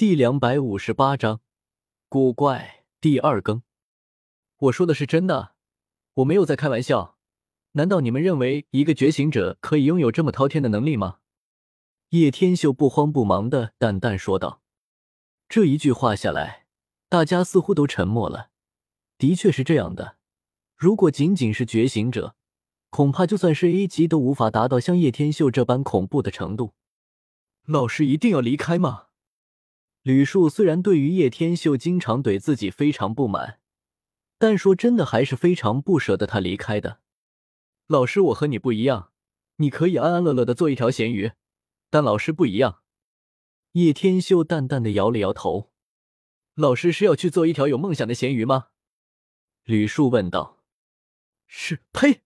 第两百五十八章古怪第二更。我说的是真的，我没有在开玩笑。难道你们认为一个觉醒者可以拥有这么滔天的能力吗？叶天秀不慌不忙的淡淡说道。这一句话下来，大家似乎都沉默了。的确是这样的，如果仅仅是觉醒者，恐怕就算是 A 级都无法达到像叶天秀这般恐怖的程度。老师一定要离开吗？吕树虽然对于叶天秀经常怼自己非常不满，但说真的还是非常不舍得他离开的。老师，我和你不一样，你可以安安乐乐的做一条咸鱼，但老师不一样。叶天秀淡淡的摇了摇头。老师是要去做一条有梦想的咸鱼吗？吕树问道。是，呸！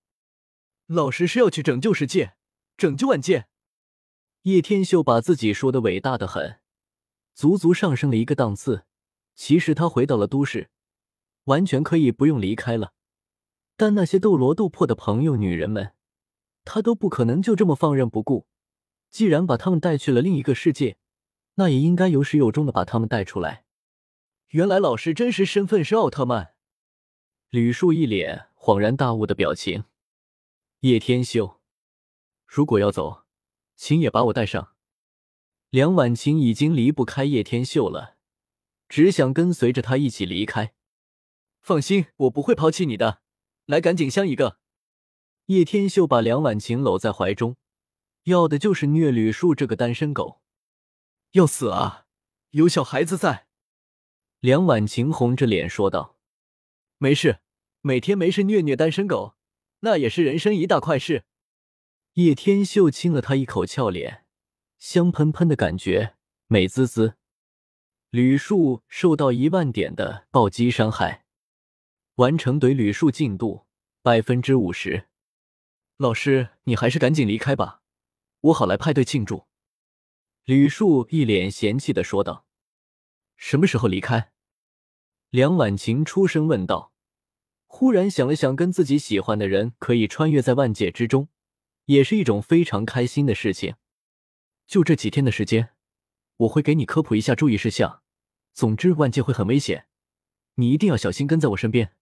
老师是要去拯救世界，拯救万界。叶天秀把自己说的伟大的很。足足上升了一个档次。其实他回到了都市，完全可以不用离开了。但那些斗罗斗破的朋友、女人们，他都不可能就这么放任不顾。既然把他们带去了另一个世界，那也应该有始有终的把他们带出来。原来老师真实身份是奥特曼。吕树一脸恍然大悟的表情。叶天秀，如果要走，请也把我带上。梁婉晴已经离不开叶天秀了，只想跟随着他一起离开。放心，我不会抛弃你的。来，赶紧相一个。叶天秀把梁婉晴搂在怀中，要的就是虐吕树这个单身狗。要死啊！有小孩子在。梁婉晴红着脸说道：“没事，每天没事虐虐单身狗，那也是人生一大快事。”叶天秀亲了她一口俏脸。香喷喷的感觉，美滋滋。吕树受到一万点的暴击伤害，完成怼吕树进度百分之五十。老师，你还是赶紧离开吧，我好来派对庆祝。吕树一脸嫌弃的说道。什么时候离开？梁婉晴出声问道。忽然想了想，跟自己喜欢的人可以穿越在万界之中，也是一种非常开心的事情。就这几天的时间，我会给你科普一下注意事项。总之，万界会很危险，你一定要小心跟在我身边。”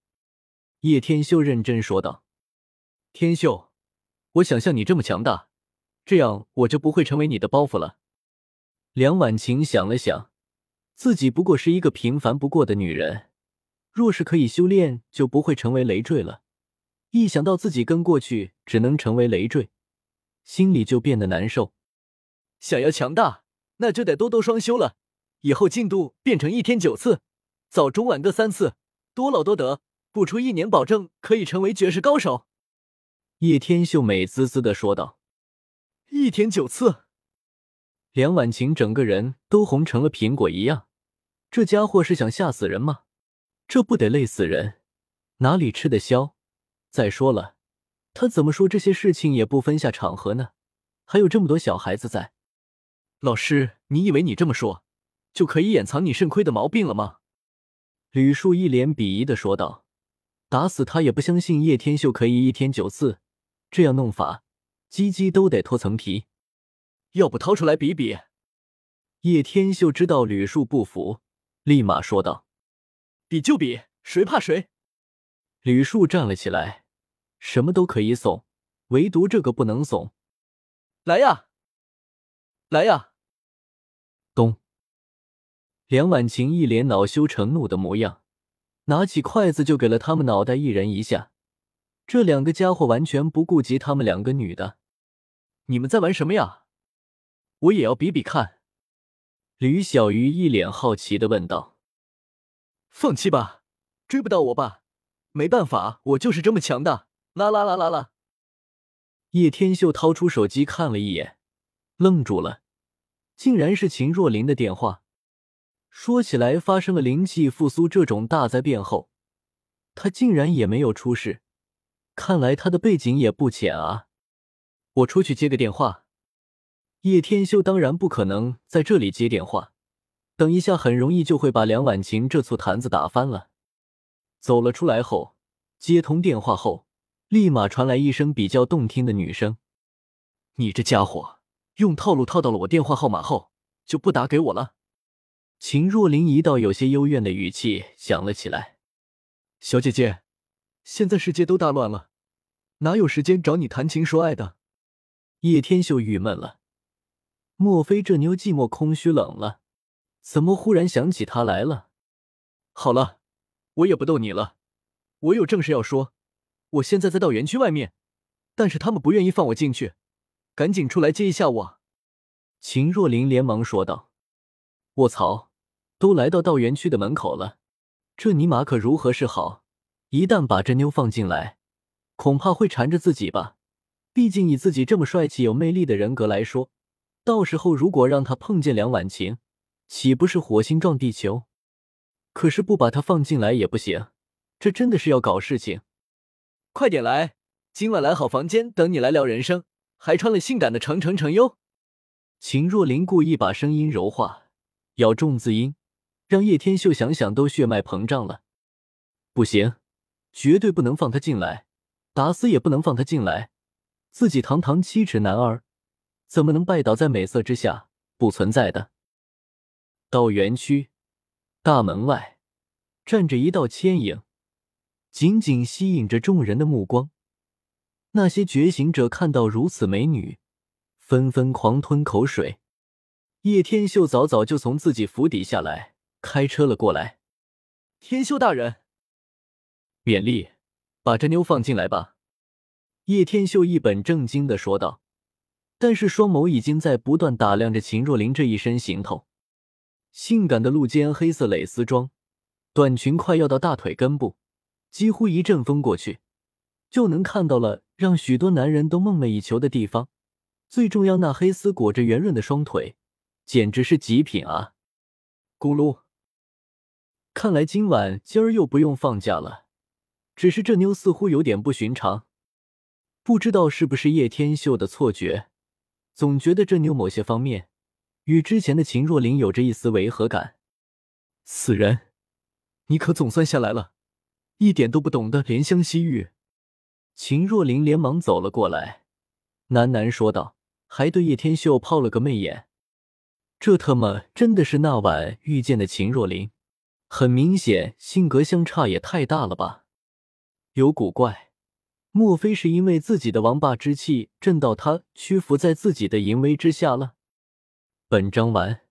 叶天秀认真说道。“天秀，我想像你这么强大，这样我就不会成为你的包袱了。”梁婉晴想了想，自己不过是一个平凡不过的女人，若是可以修炼，就不会成为累赘了。一想到自己跟过去只能成为累赘，心里就变得难受。想要强大，那就得多多双修了。以后进度变成一天九次，早中晚各三次，多劳多得。不出一年，保证可以成为绝世高手。叶天秀美滋滋的说道：“一天九次。”梁婉晴整个人都红成了苹果一样。这家伙是想吓死人吗？这不得累死人，哪里吃得消？再说了，他怎么说这些事情也不分下场合呢？还有这么多小孩子在。老师，你以为你这么说就可以掩藏你肾亏的毛病了吗？吕树一脸鄙夷的说道。打死他也不相信叶天秀可以一天九次，这样弄法，鸡鸡都得脱层皮。要不掏出来比比？叶天秀知道吕树不服，立马说道：“比就比，谁怕谁？”吕树站了起来，什么都可以怂，唯独这个不能怂。来呀，来呀！咚！梁婉晴一脸恼羞成怒的模样，拿起筷子就给了他们脑袋一人一下。这两个家伙完全不顾及他们两个女的。你们在玩什么呀？我也要比比看。吕小鱼一脸好奇的问道。放弃吧，追不到我吧？没办法，我就是这么强大。啦啦啦啦啦！叶天秀掏出手机看了一眼，愣住了。竟然是秦若琳的电话。说起来，发生了灵气复苏这种大灾变后，他竟然也没有出事。看来他的背景也不浅啊！我出去接个电话。叶天修当然不可能在这里接电话，等一下很容易就会把梁婉晴这醋坛子打翻了。走了出来后，接通电话后，立马传来一声比较动听的女声：“你这家伙！”用套路套到了我电话号码后，就不打给我了。秦若琳一道有些幽怨的语气响了起来：“小姐姐，现在世界都大乱了，哪有时间找你谈情说爱的？”叶天秀郁闷了，莫非这妞寂寞、空虚、冷了？怎么忽然想起他来了？好了，我也不逗你了，我有正事要说。我现在在道园区外面，但是他们不愿意放我进去，赶紧出来接一下我。秦若琳连忙说道：“卧槽！”都来到道园区的门口了，这尼玛可如何是好？一旦把这妞放进来，恐怕会缠着自己吧。毕竟以自己这么帅气、有魅力的人格来说，到时候如果让他碰见梁婉晴，岂不是火星撞地球？可是不把他放进来也不行，这真的是要搞事情。快点来，今晚来好房间等你来聊人生，还穿了性感的程程程哟。秦若琳故意把声音柔化，咬重字音。让叶天秀想想都血脉膨胀了，不行，绝对不能放他进来，打死也不能放他进来。自己堂堂七尺男儿，怎么能拜倒在美色之下？不存在的。到园区大门外站着一道牵影，紧紧吸引着众人的目光。那些觉醒者看到如此美女，纷纷狂吞口水。叶天秀早早就从自己府邸下来。开车了过来，天秀大人，勉励，把这妞放进来吧。叶天秀一本正经的说道，但是双眸已经在不断打量着秦若琳这一身行头，性感的露肩黑色蕾丝装，短裙快要到大腿根部，几乎一阵风过去，就能看到了让许多男人都梦寐以求的地方。最重要，那黑丝裹着圆润的双腿，简直是极品啊！咕噜。看来今晚今儿又不用放假了，只是这妞似乎有点不寻常，不知道是不是叶天秀的错觉，总觉得这妞某些方面与之前的秦若琳有着一丝违和感。死人，你可总算下来了，一点都不懂得怜香惜玉。秦若琳连忙走了过来，喃喃说道，还对叶天秀抛了个媚眼。这特么真的是那晚遇见的秦若琳？很明显，性格相差也太大了吧？有古怪，莫非是因为自己的王霸之气震到他屈服在自己的淫威之下了？本章完。